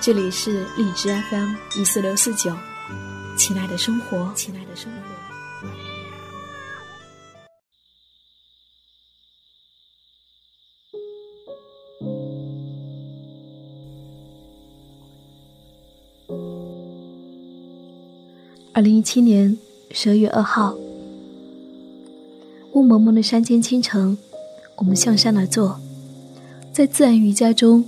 这里是荔枝 FM 一四六四九，亲爱的生活，亲爱的生活。二零一七年十二月二号，雾蒙蒙的山间清晨，我们向山而坐，在自然瑜伽中。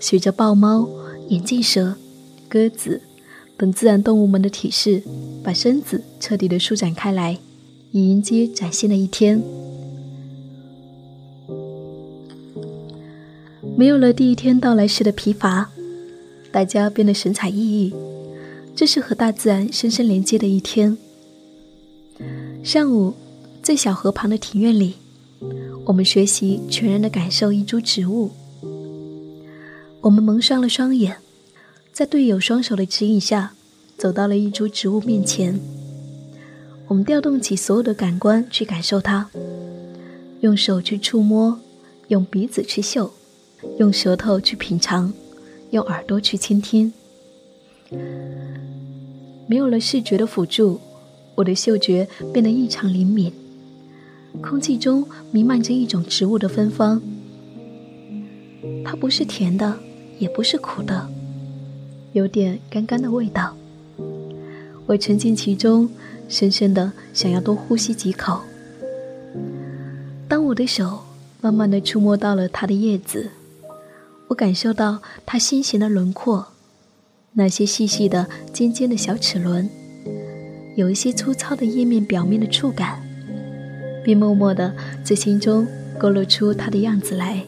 学着抱猫、眼镜蛇、鸽子等自然动物们的体式，把身子彻底的舒展开来，以迎接崭新的一天。没有了第一天到来时的疲乏，大家变得神采奕奕。这是和大自然深深连接的一天。上午，在小河旁的庭院里，我们学习全然的感受一株植物。我们蒙上了双眼，在队友双手的指引下，走到了一株植物面前。我们调动起所有的感官去感受它，用手去触摸，用鼻子去嗅，用舌头去品尝，用耳朵去倾听。没有了视觉的辅助，我的嗅觉变得异常灵敏。空气中弥漫着一种植物的芬芳，它不是甜的。也不是苦的，有点干干的味道。我沉浸其中，深深的想要多呼吸几口。当我的手慢慢的触摸到了它的叶子，我感受到它心形的轮廓，那些细细的、尖尖的小齿轮，有一些粗糙的叶面表面的触感，并默默的在心中勾勒出它的样子来。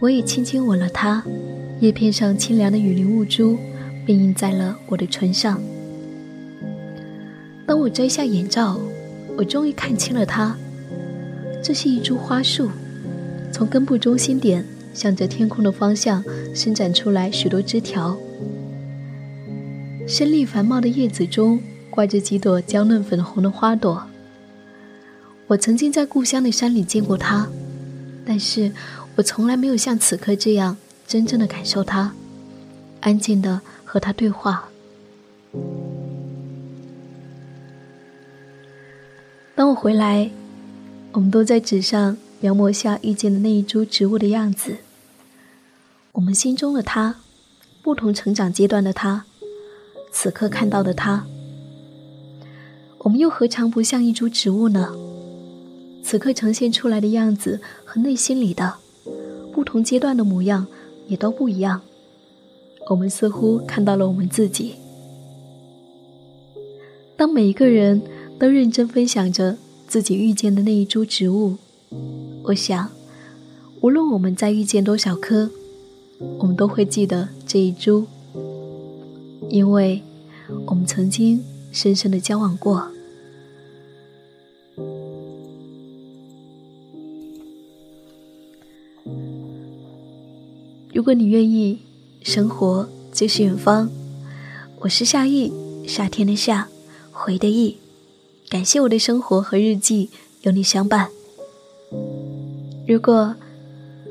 我也轻轻吻了它，叶片上清凉的雨林雾珠，便印在了我的唇上。当我摘下眼罩，我终于看清了它。这是一株花树，从根部中心点向着天空的方向伸展出来许多枝条。深绿繁茂的叶子中挂着几朵娇嫩粉红的花朵。我曾经在故乡的山里见过它，但是。我从来没有像此刻这样真正的感受它，安静的和它对话。当我回来，我们都在纸上描摹下遇见的那一株植物的样子。我们心中的它，不同成长阶段的它，此刻看到的它，我们又何尝不像一株植物呢？此刻呈现出来的样子和内心里的。不同阶段的模样也都不一样。我们似乎看到了我们自己。当每一个人都认真分享着自己遇见的那一株植物，我想，无论我们再遇见多少棵，我们都会记得这一株，因为我们曾经深深的交往过。如果你愿意，生活就是远方。我是夏意，夏天的夏，回的意。感谢我的生活和日记有你相伴。如果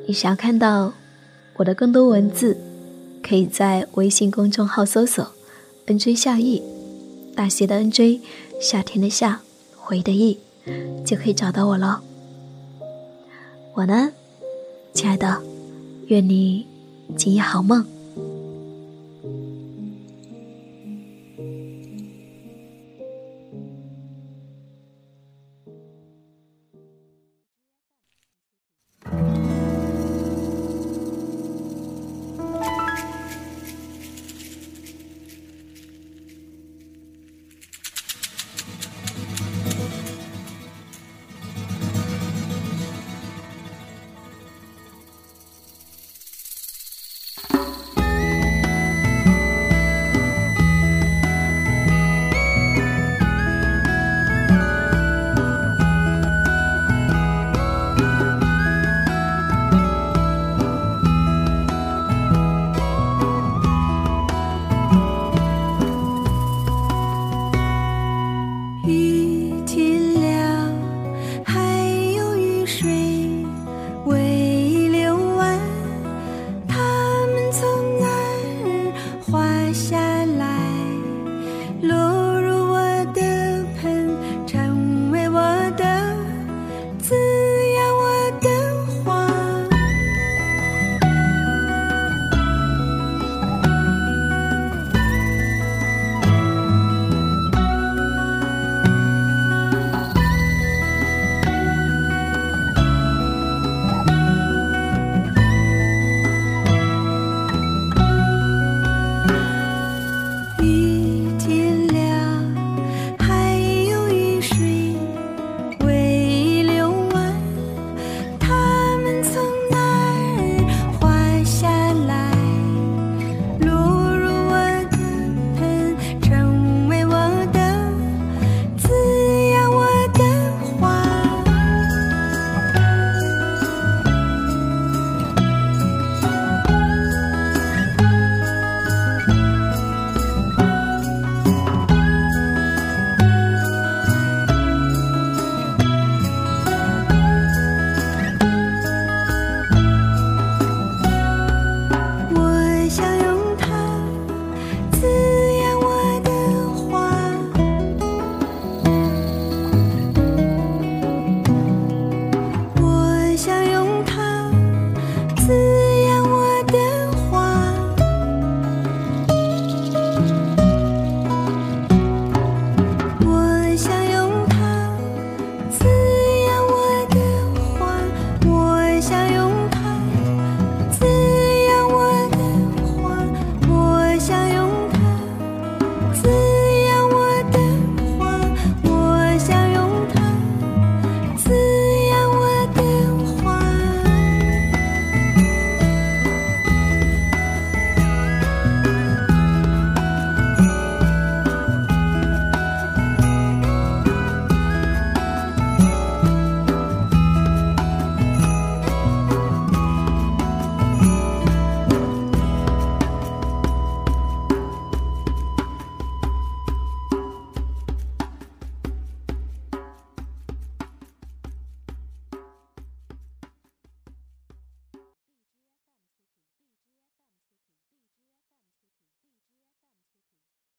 你想要看到我的更多文字，可以在微信公众号搜索 “nj 夏意”，大写的 “nj”，夏天的夏，回的意，就可以找到我了。晚安，亲爱的，愿你。今夜好梦。下